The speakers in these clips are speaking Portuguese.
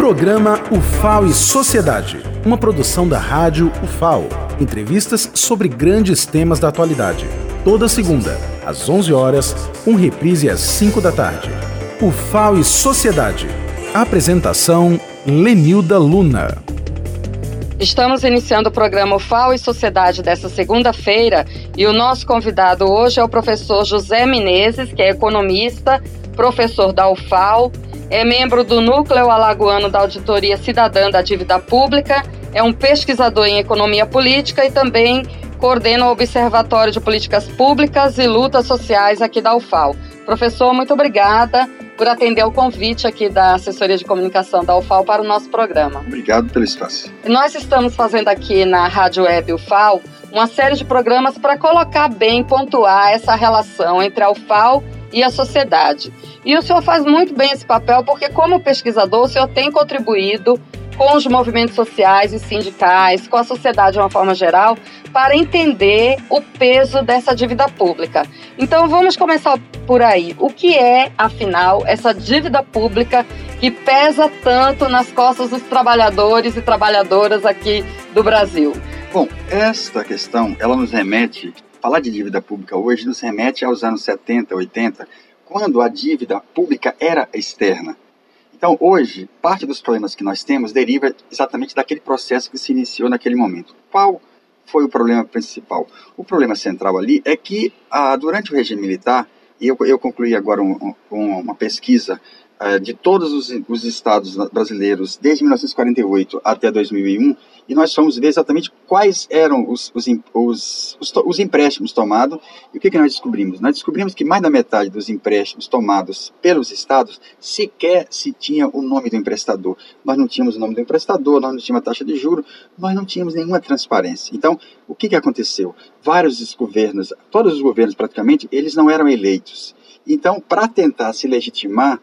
Programa UFAO e Sociedade, uma produção da rádio UFAO. Entrevistas sobre grandes temas da atualidade. Toda segunda, às 11 horas, com reprise às 5 da tarde. UFAO e Sociedade. Apresentação Lenilda Luna. Estamos iniciando o programa UFAO e Sociedade dessa segunda-feira e o nosso convidado hoje é o professor José Menezes, que é economista, professor da UFAO é membro do Núcleo Alagoano da Auditoria Cidadã da Dívida Pública, é um pesquisador em economia política e também coordena o Observatório de Políticas Públicas e Lutas Sociais aqui da UFAL. Professor, muito obrigada por atender o convite aqui da Assessoria de Comunicação da UFAL para o nosso programa. Obrigado pelo espaço. Nós estamos fazendo aqui na Rádio Web UFAL uma série de programas para colocar bem, pontuar essa relação entre a UFAL e a sociedade. E o senhor faz muito bem esse papel, porque, como pesquisador, o senhor tem contribuído com os movimentos sociais e sindicais, com a sociedade de uma forma geral, para entender o peso dessa dívida pública. Então, vamos começar por aí. O que é, afinal, essa dívida pública que pesa tanto nas costas dos trabalhadores e trabalhadoras aqui do Brasil? Bom, esta questão, ela nos remete falar de dívida pública hoje nos remete aos anos 70, 80, quando a dívida pública era externa. Então, hoje, parte dos problemas que nós temos deriva exatamente daquele processo que se iniciou naquele momento. Qual foi o problema principal? O problema central ali é que, ah, durante o regime militar, e eu, eu concluí agora um, um, uma pesquisa de todos os, os estados brasileiros, desde 1948 até 2001, e nós fomos ver exatamente quais eram os, os, os, os, os empréstimos tomados. E o que, que nós descobrimos? Nós descobrimos que mais da metade dos empréstimos tomados pelos estados sequer se tinha o nome do emprestador. Nós não tínhamos o nome do emprestador, nós não tínhamos a taxa de juro, nós não tínhamos nenhuma transparência. Então, o que, que aconteceu? Vários governos, todos os governos praticamente, eles não eram eleitos. Então, para tentar se legitimar,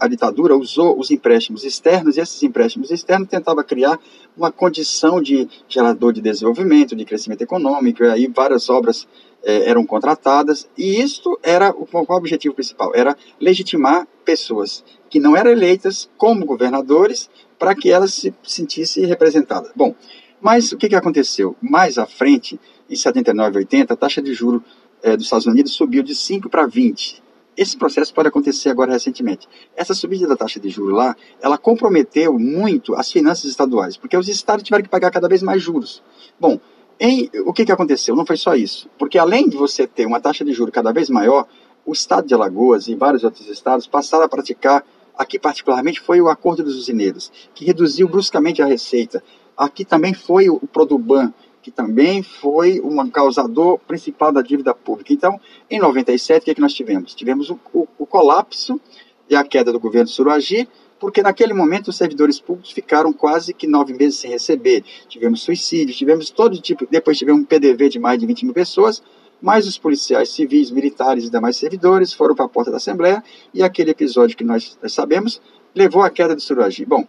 a ditadura usou os empréstimos externos e esses empréstimos externos tentava criar uma condição de gerador de desenvolvimento, de crescimento econômico, e aí várias obras eh, eram contratadas, e isso era o, o objetivo principal, era legitimar pessoas que não eram eleitas como governadores para que elas se sentissem representadas. Bom, mas o que, que aconteceu? Mais à frente, em 79 e 80, a taxa de juro eh, dos Estados Unidos subiu de 5 para 20, esse processo pode acontecer agora recentemente. Essa subida da taxa de juros lá, ela comprometeu muito as finanças estaduais, porque os estados tiveram que pagar cada vez mais juros. Bom, em, o que, que aconteceu? Não foi só isso, porque além de você ter uma taxa de juros cada vez maior, o estado de Alagoas e vários outros estados passaram a praticar, aqui particularmente foi o acordo dos usineiros, que reduziu bruscamente a receita. Aqui também foi o Produban, que também foi um causador principal da dívida pública. Então, em 97, o que, é que nós tivemos? Tivemos o, o, o colapso e a queda do governo Suragi, porque naquele momento os servidores públicos ficaram quase que nove meses sem receber. Tivemos suicídios, tivemos todo tipo, depois tivemos um PDV de mais de 20 mil pessoas, mas os policiais civis, militares e demais servidores foram para a porta da Assembleia e aquele episódio que nós, nós sabemos levou à queda do Suragi. Bom,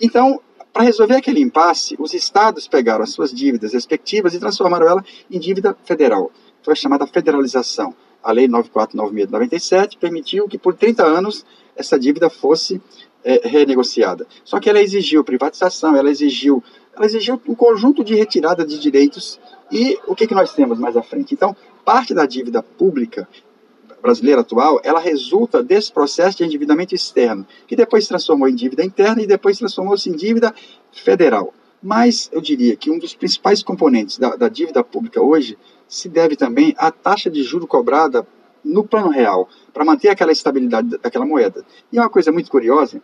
então para resolver aquele impasse, os estados pegaram as suas dívidas respectivas e transformaram ela em dívida federal. Foi a chamada federalização. A Lei 9496 de 97 permitiu que por 30 anos essa dívida fosse é, renegociada. Só que ela exigiu privatização, ela exigiu, ela exigiu um conjunto de retirada de direitos e o que, que nós temos mais à frente? Então, parte da dívida pública brasileira atual, ela resulta desse processo de endividamento externo, que depois se transformou em dívida interna e depois transformou-se em dívida federal. Mas eu diria que um dos principais componentes da, da dívida pública hoje se deve também à taxa de juro cobrada no plano real, para manter aquela estabilidade daquela moeda. E uma coisa muito curiosa,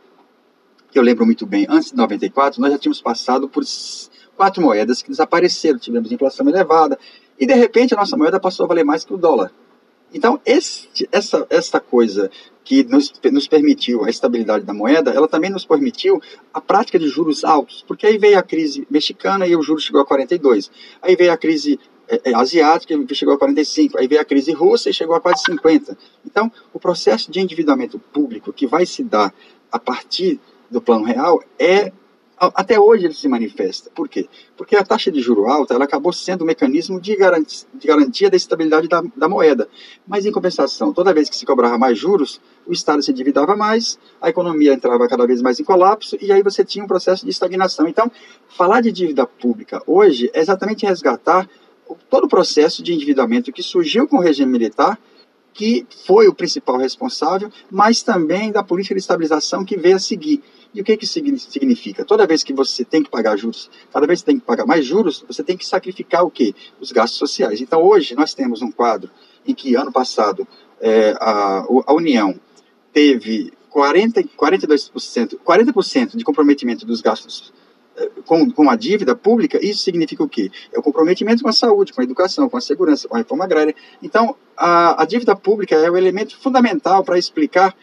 que eu lembro muito bem, antes de 94, nós já tínhamos passado por quatro moedas que desapareceram, tivemos inflação elevada, e de repente a nossa moeda passou a valer mais que o dólar. Então, este, essa, coisa que nos, nos permitiu a estabilidade da moeda, ela também nos permitiu a prática de juros altos, porque aí veio a crise mexicana e o juro chegou a 42. Aí veio a crise é, é, asiática e chegou a 45. Aí veio a crise russa e chegou a quase 50. Então, o processo de endividamento público que vai se dar a partir do plano real é até hoje ele se manifesta. Por quê? Porque a taxa de juro alta ela acabou sendo um mecanismo de garantia, de garantia da estabilidade da, da, moeda. Mas, em compensação, toda vez que se cobrava mais juros, o Estado se endividava mais, a economia entrava cada vez mais em colapso, e aí você tinha um processo de estagnação. Então, falar de dívida pública hoje é exatamente resgatar todo o processo de endividamento que surgiu com o regime militar, que foi o principal responsável, mas também da política de estabilização que veio a seguir. E o que, que significa? Toda vez que você tem que pagar juros, cada vez que tem que pagar mais juros, você tem que sacrificar o quê? Os gastos sociais. Então, hoje, nós temos um quadro em que, ano passado, é, a, a União teve 40, 42%, 40% de comprometimento dos gastos é, com, com a dívida pública, isso significa o quê? É o comprometimento com a saúde, com a educação, com a segurança, com a reforma agrária. Então, a, a dívida pública é o elemento fundamental para explicar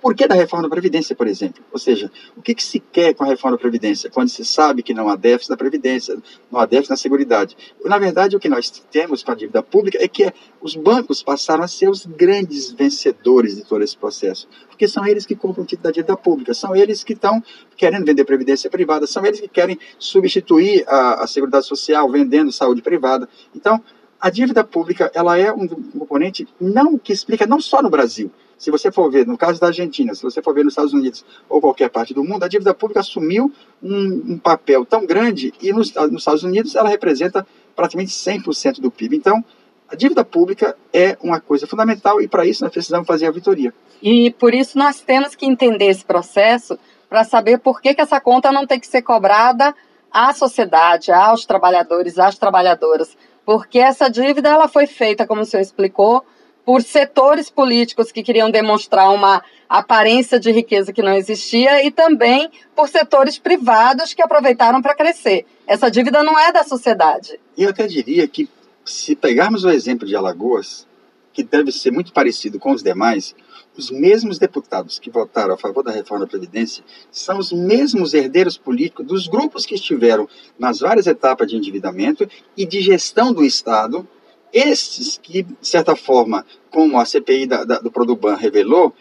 por que da reforma da Previdência, por exemplo? Ou seja, o que, que, se quer com a reforma da Previdência, quando se sabe que não há déficit na Previdência, não há déficit na Seguridade? Na verdade, o que nós temos com a dívida pública é que os bancos passaram a ser os grandes vencedores de todo esse processo, porque são eles que compram o título da dívida pública, são eles que estão querendo vender Previdência privada, são eles que querem substituir a, a Seguridade Social vendendo saúde privada. Então, a dívida pública ela é um componente não que explica não só no Brasil, se você for ver, no caso da Argentina, se você for ver nos Estados Unidos ou qualquer parte do mundo, a dívida pública assumiu um, um papel tão grande e nos, nos Estados Unidos ela representa praticamente 100% do PIB. Então, a dívida pública é uma coisa fundamental e para isso nós precisamos fazer a auditoria. E por isso nós temos que entender esse processo para saber por que, que essa conta não tem que ser cobrada à sociedade, aos trabalhadores, às trabalhadoras, porque essa dívida ela foi feita, como o senhor explicou, por setores políticos que queriam demonstrar uma aparência de riqueza que não existia e também por setores privados que aproveitaram para crescer. Essa dívida não é da sociedade. E eu até diria que, se pegarmos o exemplo de Alagoas, que deve ser muito parecido com os demais, os mesmos deputados que votaram a favor da reforma da Previdência são os mesmos herdeiros políticos dos grupos que estiveram nas várias etapas de endividamento e de gestão do Estado estes que, de certa forma, como a CPI da, da, do Produban revelou,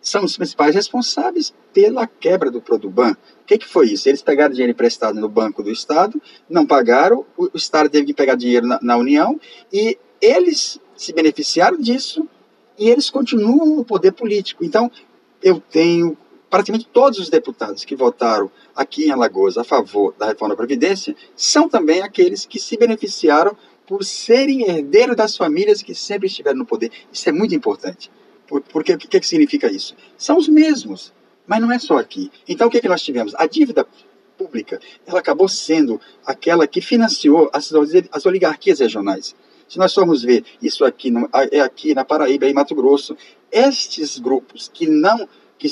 são os principais responsáveis pela quebra do Produban. O que, que foi isso? Eles pegaram dinheiro emprestado no Banco do Estado, não pagaram, o, o Estado teve que pegar dinheiro na, na União e eles se beneficiaram disso e eles continuam no poder político. Então, eu tenho praticamente todos os deputados que votaram aqui em Alagoas a favor da reforma da Previdência são também aqueles que se beneficiaram por serem herdeiros das famílias que sempre estiveram no poder. Isso é muito importante. Porque o que, que significa isso? São os mesmos, mas não é só aqui. Então o que, que nós tivemos? A dívida pública ela acabou sendo aquela que financiou as, as oligarquias regionais. Se nós formos ver isso aqui, no, é aqui na Paraíba, em Mato Grosso, estes grupos que não que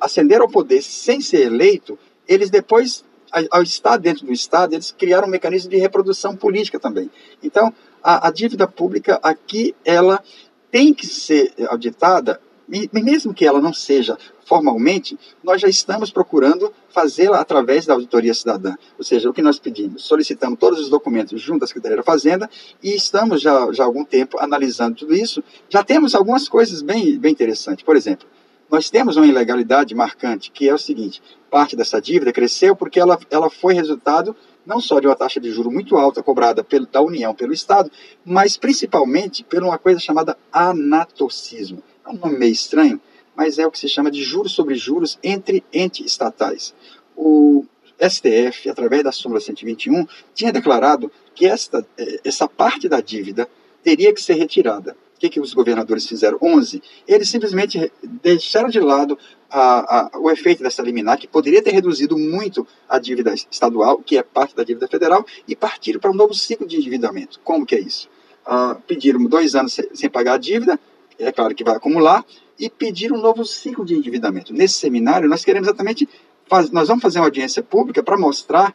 ascenderam ao poder sem ser eleito, eles depois ao estar dentro do Estado, eles criaram um mecanismo de reprodução política também. Então, a, a dívida pública aqui, ela tem que ser auditada, e mesmo que ela não seja formalmente, nós já estamos procurando fazê-la através da auditoria cidadã. Ou seja, o que nós pedimos, solicitamos todos os documentos junto à Secretaria da Fazenda e estamos já, já há algum tempo analisando tudo isso. Já temos algumas coisas bem, bem interessantes. Por exemplo, nós temos uma ilegalidade marcante, que é o seguinte: parte dessa dívida cresceu porque ela, ela foi resultado não só de uma taxa de juro muito alta cobrada pelo, da União pelo Estado, mas principalmente por uma coisa chamada anatocismo. É um nome meio estranho, mas é o que se chama de juros sobre juros entre entes estatais. O STF, através da súmula 121, tinha declarado que esta, eh, essa parte da dívida teria que ser retirada. O que, que os governadores fizeram? 11. Eles simplesmente deixaram de lado a, a, o efeito dessa liminar, que poderia ter reduzido muito a dívida estadual, que é parte da dívida federal, e partiram para um novo ciclo de endividamento. Como que é isso? Ah, pediram dois anos sem, sem pagar a dívida, é claro que vai acumular, e pediram um novo ciclo de endividamento. Nesse seminário, nós queremos exatamente, faz, nós vamos fazer uma audiência pública para mostrar,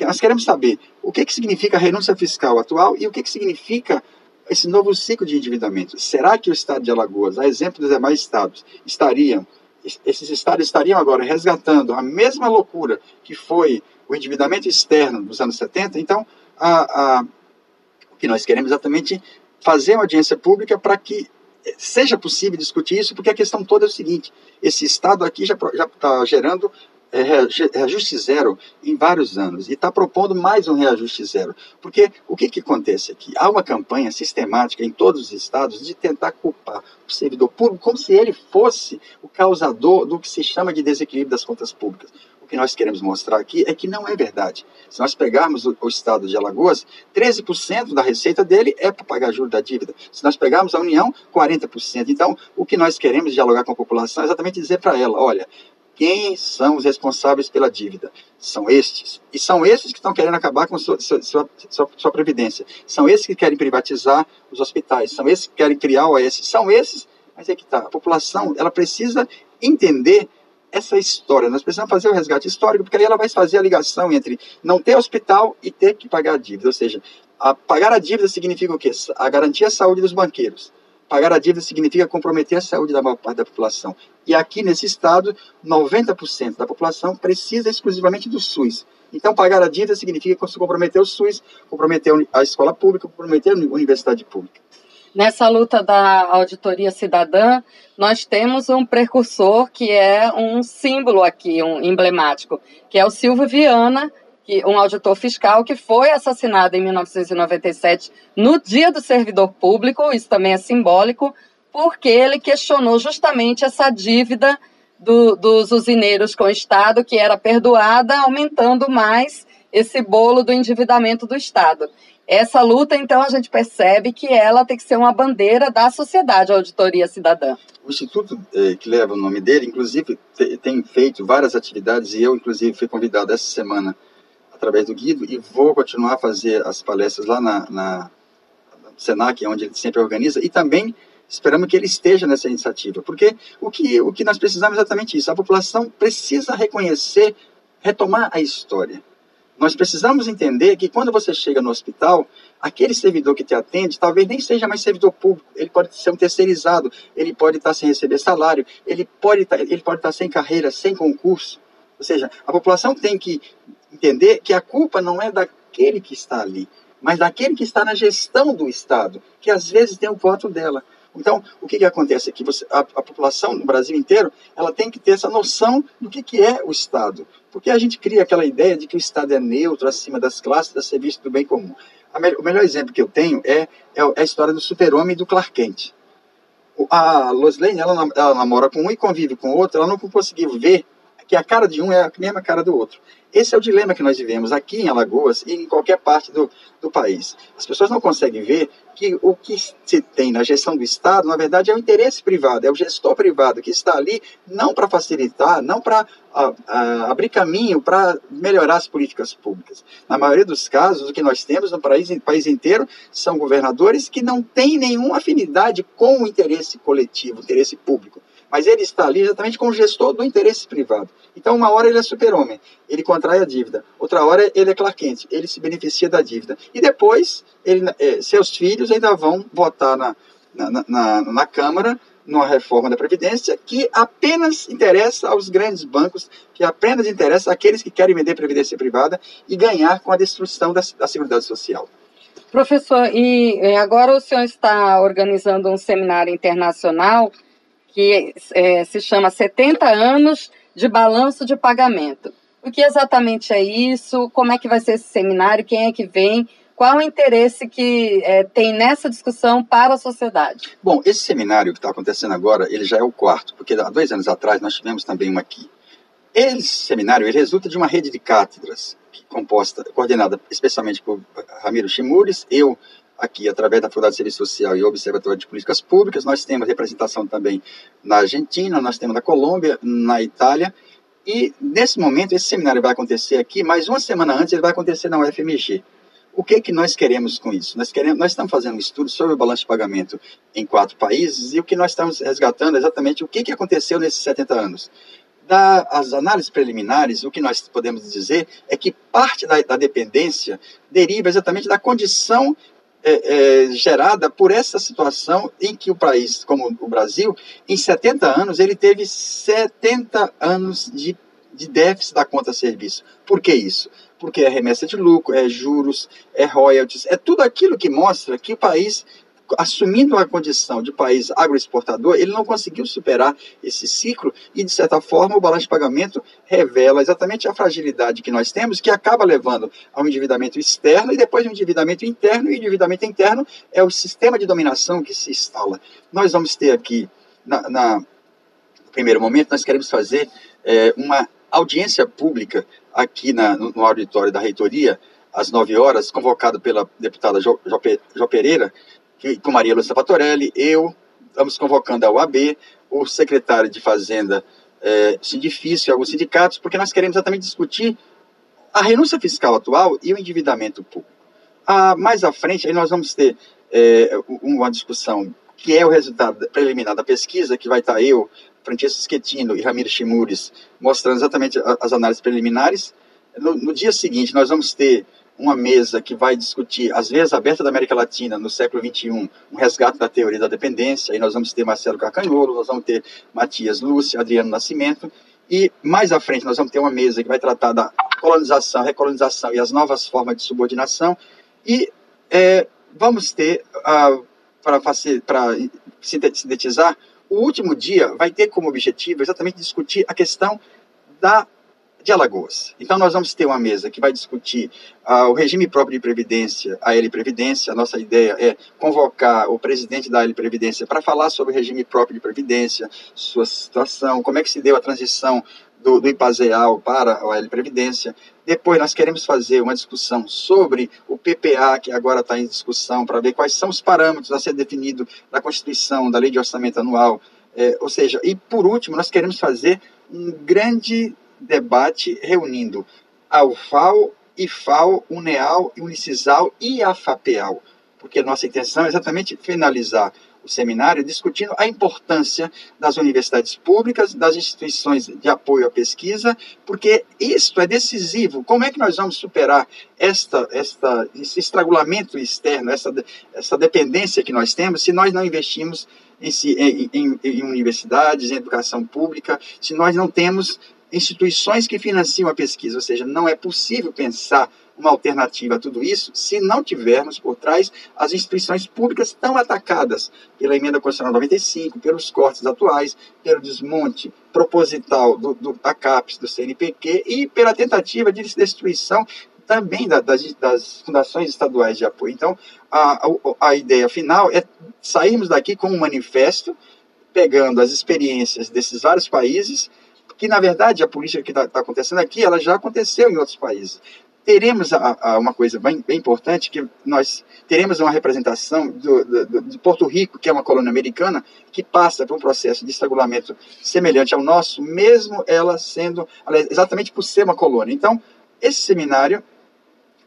nós queremos saber o que, que significa a renúncia fiscal atual e o que, que significa esse novo ciclo de endividamento. Será que o estado de Alagoas, a exemplo dos demais estados, estariam, esses estados estariam agora resgatando a mesma loucura que foi o endividamento externo dos anos 70? Então, a, a, o que nós queremos exatamente fazer uma audiência pública para que seja possível discutir isso, porque a questão toda é o seguinte: esse estado aqui já está gerando reajuste zero em vários anos e está propondo mais um reajuste zero. Porque o que, que acontece aqui? Há uma campanha sistemática em todos os estados de tentar culpar o servidor público como se ele fosse o causador do que se chama de desequilíbrio das contas públicas. O que nós queremos mostrar aqui é que não é verdade. Se nós pegarmos o, o estado de Alagoas, 13% da receita dele é para pagar juros da dívida. Se nós pegarmos a União, 40%. Então, o que nós queremos dialogar com a população é exatamente dizer para ela: olha, quem são os responsáveis pela dívida? São estes. E são estes que estão querendo acabar com sua, sua, sua, sua previdência. São esses que querem privatizar os hospitais. São esses que querem criar o OS. São esses, mas é que está. A população ela precisa entender essa história. Nós precisamos fazer o resgate histórico, porque aí ela vai fazer a ligação entre não ter hospital e ter que pagar a dívida. Ou seja, a, pagar a dívida significa o quê? A garantia da saúde dos banqueiros Pagar a dívida significa comprometer a saúde da maior parte da população. E aqui nesse estado, 90% da população precisa exclusivamente do SUS. Então, pagar a dívida significa comprometer o SUS, comprometer a escola pública, comprometer a universidade pública. Nessa luta da auditoria cidadã, nós temos um precursor que é um símbolo aqui, um emblemático, que é o Silvio Viana, que um auditor fiscal que foi assassinado em 1997 no Dia do Servidor Público, isso também é simbólico, porque ele questionou justamente essa dívida do, dos usineiros com o Estado, que era perdoada, aumentando mais esse bolo do endividamento do Estado. Essa luta, então, a gente percebe que ela tem que ser uma bandeira da sociedade, a auditoria cidadã. O instituto eh, que leva o nome dele, inclusive, tem feito várias atividades e eu, inclusive, fui convidado essa semana através do Guido e vou continuar a fazer as palestras lá na, na Senac, onde ele sempre organiza, e também esperamos que ele esteja nessa iniciativa, porque o que, o que nós precisamos é exatamente isso, a população precisa reconhecer, retomar a história. Nós precisamos entender que quando você chega no hospital, aquele servidor que te atende talvez nem seja mais servidor público, ele pode ser um terceirizado, ele pode estar sem receber salário, ele pode estar, ele pode estar sem carreira, sem concurso. Ou seja, a população tem que entender que a culpa não é daquele que está ali, mas daquele que está na gestão do Estado, que às vezes tem o voto dela. Então, o que, que acontece aqui? Você, a, a, população no Brasil inteiro ela tem que ter essa noção do que, que é o Estado. Porque a gente cria aquela ideia de que o Estado é neutro, acima das classes, a serviço do bem comum. Me, o melhor exemplo que eu tenho é, é, é a história do super-homem do Clark Kent. A Lois Lane, ela, ela namora com um e convive com o outro, ela não conseguiu ver que a cara de um é a mesma cara do outro. Esse é o dilema que nós vivemos aqui em Alagoas e em qualquer parte do, do país. As pessoas não conseguem ver que o que se tem na gestão do Estado, na verdade, é o interesse privado, é o gestor privado que está ali não para facilitar, não para abrir caminho para melhorar as políticas públicas. Na maioria dos casos, o que nós temos no país, no país inteiro são governadores que não têm nenhuma afinidade com o interesse coletivo, o interesse público mas ele está ali exatamente como gestor do interesse privado. Então, uma hora ele é super-homem, ele contrai a dívida, outra hora ele é Clark Kent, ele se beneficia da dívida. E depois, ele, é, seus filhos ainda vão votar na, na, na, na Câmara numa reforma da Previdência que apenas interessa aos grandes bancos, que apenas interessa àqueles que querem vender Previdência privada e ganhar com a destruição da, da Seguridade Social. Professor, e agora o senhor está organizando um seminário internacional que é, se chama 70 anos de balanço de pagamento. O que exatamente é isso? Como é que vai ser esse seminário? Quem é que vem? Qual o interesse que é, tem nessa discussão para a sociedade? Bom, esse seminário que está acontecendo agora, ele já é o quarto, porque há dois anos atrás nós tivemos também um aqui. Esse seminário ele resulta de uma rede de cátedras composta, coordenada especialmente por Ramiro Chimures, eu aqui através da Faculdade de Serviço Social e Observatório de Políticas Públicas. Nós temos representação também na Argentina, nós temos na Colômbia, na Itália. E nesse momento, esse seminário vai acontecer aqui, mas uma semana antes ele vai acontecer na UFMG. O que, que nós queremos com isso? Nós, queremos, nós estamos fazendo um estudo sobre o balanço de pagamento em quatro países e o que nós estamos resgatando é exatamente o que, que aconteceu nesses 70 anos. Das análises preliminares, o que nós podemos dizer é que parte da, da dependência deriva exatamente da condição é, é, gerada por essa situação em que o país, como o Brasil, em 70 anos, ele teve 70 anos de, de déficit da conta serviço. Por que isso? Porque é remessa de lucro, é juros, é royalties, é tudo aquilo que mostra que o país assumindo a condição de país agroexportador, ele não conseguiu superar esse ciclo e, de certa forma, o balanço de pagamento revela exatamente a fragilidade que nós temos, que acaba levando ao endividamento externo e depois o endividamento interno, e o endividamento interno é o sistema de dominação que se instala. Nós vamos ter aqui, na, na no primeiro momento, nós queremos fazer é, uma audiência pública aqui na, no, no auditório da reitoria, às 9 horas, convocado pela deputada jo Pereira, com Maria Lúcia Patorelli, eu, estamos convocando a UAB, o secretário de Fazenda, é, e alguns sindicatos, porque nós queremos exatamente discutir a renúncia fiscal atual e o endividamento público. Ah, mais à frente, aí nós vamos ter é, uma discussão que é o resultado preliminar da pesquisa, que vai estar eu, Francesco Schettino e Ramiro Chimures, mostrando exatamente as análises preliminares. No, no dia seguinte, nós vamos ter uma mesa que vai discutir as vezes abertas da América Latina no século XXI, um resgate da teoria da dependência. Aí nós vamos ter Marcelo Carcanholo, nós vamos ter Matias Lúcia, Adriano Nascimento. E mais à frente nós vamos ter uma mesa que vai tratar da colonização, recolonização e as novas formas de subordinação. E é, vamos ter, uh, para sintetizar, o último dia vai ter como objetivo exatamente discutir a questão da de Alagoas. Então, nós vamos ter uma mesa que vai discutir uh, o regime próprio de previdência, a L Previdência. A nossa ideia é convocar o presidente da L Previdência para falar sobre o regime próprio de previdência, sua situação, como é que se deu a transição do, do IPAZEAL para a L Previdência. Depois, nós queremos fazer uma discussão sobre o PPA, que agora está em discussão, para ver quais são os parâmetros a ser definido na Constituição, da Lei de Orçamento Anual. É, ou seja, e por último, nós queremos fazer um grande debate reunindo a UFAO, IFAO, UNEAL, Unicisal e a FAPEAL, porque nossa intenção é exatamente finalizar o seminário discutindo a importância das universidades públicas, das instituições de apoio à pesquisa, porque isto é decisivo. Como é que nós vamos superar esta, esta, esse estrangulamento externo, essa, essa dependência que nós temos, se nós não investimos em, em, em universidades, em educação pública, se nós não temos instituições que financiam a pesquisa, ou seja, não é possível pensar uma alternativa a tudo isso se não tivermos por trás as instituições públicas tão atacadas pela emenda constitucional 95, pelos cortes atuais, pelo desmonte proposital do, do, da CAPES, do CNPq e pela tentativa de destruição também da, das, das, fundações estaduais de apoio. Então, a, a, a ideia final é sairmos daqui com um manifesto, pegando as experiências desses vários países, que na verdade a política que está tá acontecendo aqui, ela já aconteceu em outros países. Teremos a, a uma coisa bem, bem, importante, que nós teremos uma representação do, do, de Porto Rico, que é uma colônia americana, que passa por um processo de estrangulamento semelhante ao nosso, mesmo ela sendo, exatamente por ser uma colônia. Então, esse seminário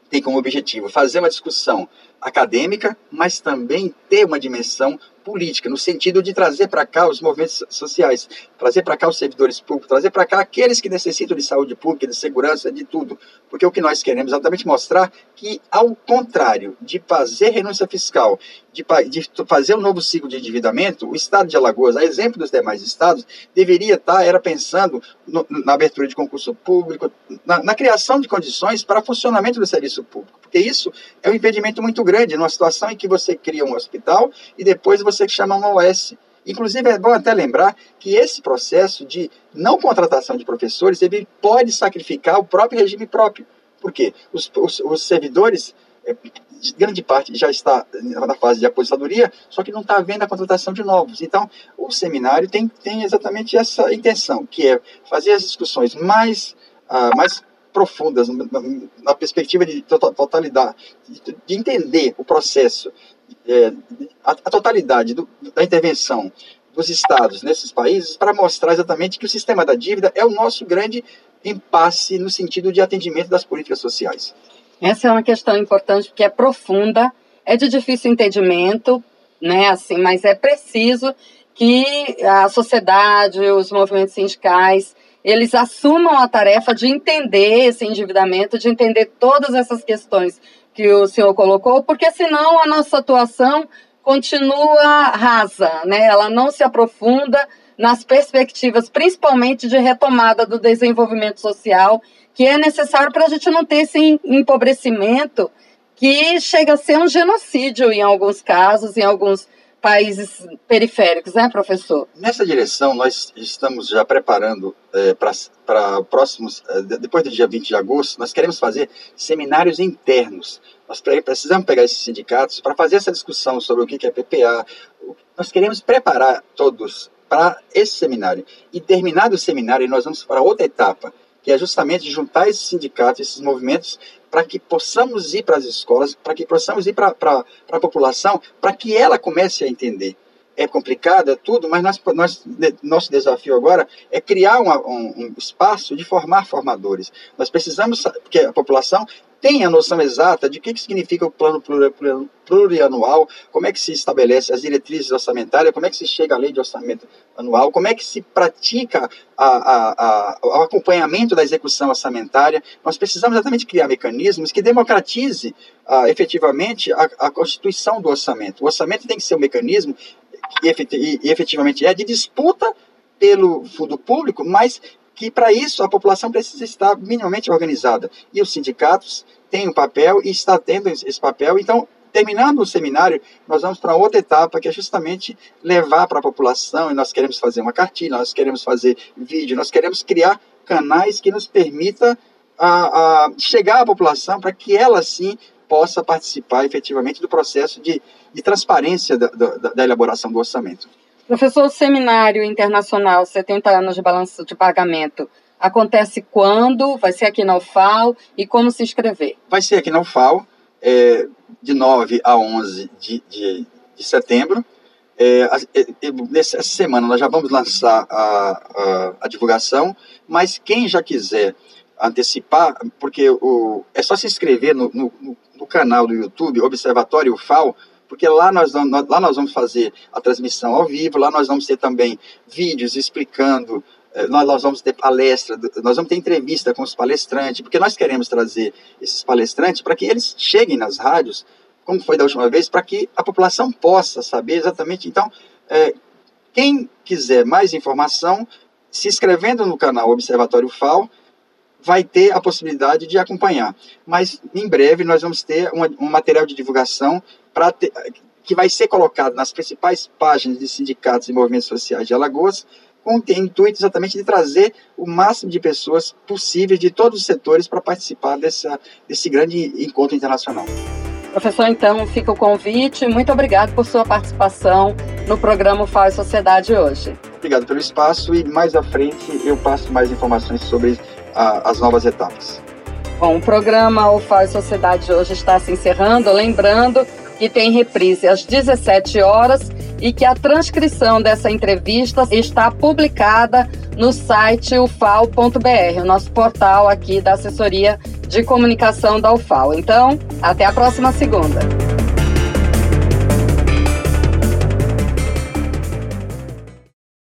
tem como objetivo fazer uma discussão acadêmica, mas também ter uma dimensão política, no sentido de trazer para cá os movimentos sociais, trazer para cá os servidores públicos, trazer para cá aqueles que necessitam de saúde pública, de segurança, de tudo. Porque o que nós queremos é exatamente mostrar que, ao contrário de fazer renúncia fiscal, de, de fazer um novo ciclo de endividamento, o estado de Alagoas, a exemplo dos demais estados, deveria estar, era pensando no, na abertura de concurso público, na, na criação de condições para funcionamento do serviço público. Porque isso é um impedimento muito grande, numa situação em que você cria um hospital e depois você chama uma OS. Inclusive, é bom até lembrar que esse processo de não contratação de professores ele pode sacrificar o próprio regime próprio. Por quê? Os, os, os servidores, é, grande parte já está na fase de aposentadoria, só que não está havendo a contratação de novos. Então, o seminário tem, tem exatamente essa intenção, que é fazer as discussões mais, uh, mais profundas, na, na perspectiva de totalidade, de, de entender o processo é, a, a, totalidade do, da intervenção dos estados nesses países para mostrar exatamente que o sistema da dívida é o nosso grande impasse no sentido de atendimento das políticas sociais. Essa é uma questão importante porque é profunda, é de difícil entendimento, né? Assim, mas é preciso que a sociedade, os movimentos sindicais, eles assumam a tarefa de entender esse endividamento, de entender todas essas questões que o senhor colocou, porque senão a nossa atuação continua rasa, né? ela não se aprofunda nas perspectivas, principalmente de retomada do desenvolvimento social, que é necessário para a gente não ter esse empobrecimento que chega a ser um genocídio em alguns casos, em alguns países periféricos, né, professor? Nessa direção, nós estamos já preparando é, para próximos, é, depois do dia 20 de agosto, nós queremos fazer seminários internos. Nós precisamos pegar esses sindicatos para fazer essa discussão sobre o que é PPA. Nós queremos preparar todos para esse seminário. E terminado o seminário, nós vamos para outra etapa, que é justamente juntar esses sindicatos, esses movimentos para que possamos ir para as escolas, para que possamos ir para a população, para que ela comece a entender. É complicado, é tudo, mas nós, nós, nosso desafio agora é criar uma, um, um espaço de formar formadores. Nós precisamos, porque a população tem a noção exata de o que, que significa o plano plurianual, como é que se estabelece as diretrizes orçamentárias, como é que se chega à lei de orçamento anual, como é que se pratica a, a, a, o acompanhamento da execução orçamentária. Nós precisamos exatamente criar mecanismos que democratize uh, efetivamente a, constituição do orçamento. O orçamento tem que ser um mecanismo, e efetivamente é, de disputa pelo fundo público, mas que para isso a população precisa estar minimamente organizada. E os sindicatos têm um papel e está tendo esse papel. Então, terminando o seminário, nós vamos para outra etapa, que é justamente levar para a população, e nós queremos fazer uma cartilha, nós queremos fazer vídeo, nós queremos criar canais que nos permita a, a chegar à população para que ela, sim, possa participar efetivamente do processo de, de transparência da, da, da elaboração do orçamento. Professor, o Seminário Internacional 70 anos de balanço de pagamento acontece quando? Vai ser aqui na UFAL e como se inscrever? Vai ser aqui na UFAL, é, de 9 a 11 de, de, de setembro. É, é, nessa semana nós já vamos lançar a, a, a, divulgação, mas quem já quiser antecipar, porque o, é só se inscrever no, no, no canal do YouTube, Observatório UFAL, porque lá nós, vamos, lá nós vamos fazer a transmissão ao vivo, lá nós vamos ter também vídeos explicando, eh, nós, nós vamos ter palestra, nós vamos ter entrevista com os palestrantes, porque nós queremos trazer esses palestrantes para que eles cheguem nas rádios, como foi da última vez, para que a população possa saber exatamente. Então, é, quem quiser mais informação, se inscrevendo no canal Observatório FAO, vai ter a possibilidade de acompanhar. Mas em breve nós vamos ter um, um material de divulgação ter, que vai ser colocado nas principais páginas de sindicatos e movimentos sociais de Alagoas, com o intuito exatamente de trazer o máximo de pessoas possíveis de todos os setores para participar dessa, desse grande encontro internacional. Professor, então fica o convite. Muito obrigado por sua participação no programa Faz Sociedade hoje. Obrigado pelo espaço e mais à frente eu passo mais informações sobre a, as novas etapas. Bom, o programa O Faz Sociedade hoje está se encerrando. Lembrando que tem reprise às 17 horas e que a transcrição dessa entrevista está publicada no site ufal.br, o nosso portal aqui da assessoria de comunicação da UFAL. Então, até a próxima segunda.